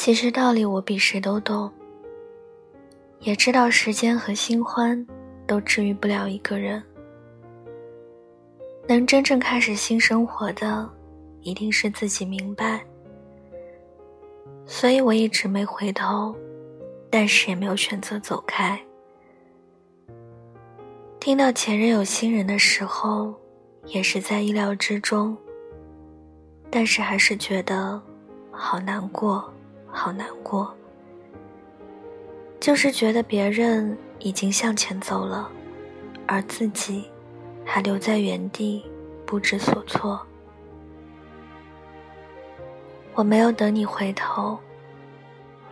其实道理我比谁都懂，也知道时间和新欢都治愈不了一个人。能真正开始新生活的，一定是自己明白。所以我一直没回头，但是也没有选择走开。听到前任有新人的时候，也是在意料之中，但是还是觉得好难过。好难过，就是觉得别人已经向前走了，而自己还留在原地不知所措。我没有等你回头，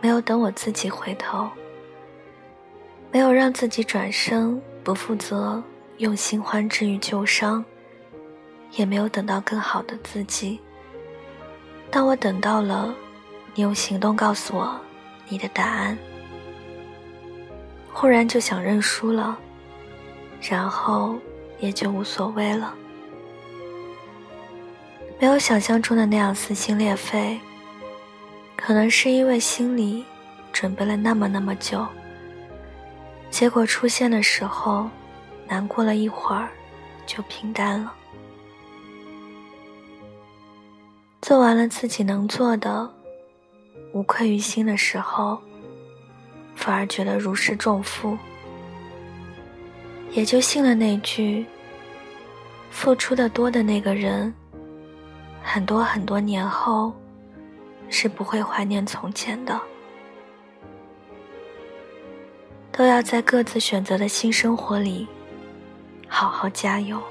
没有等我自己回头，没有让自己转身不负责，用新欢治愈旧伤，也没有等到更好的自己。当我等到了。你用行动告诉我你的答案，忽然就想认输了，然后也就无所谓了。没有想象中的那样撕心裂肺，可能是因为心里准备了那么那么久，结果出现的时候，难过了一会儿，就平淡了。做完了自己能做的。无愧于心的时候，反而觉得如释重负，也就信了那句：付出的多的那个人，很多很多年后，是不会怀念从前的。都要在各自选择的新生活里，好好加油。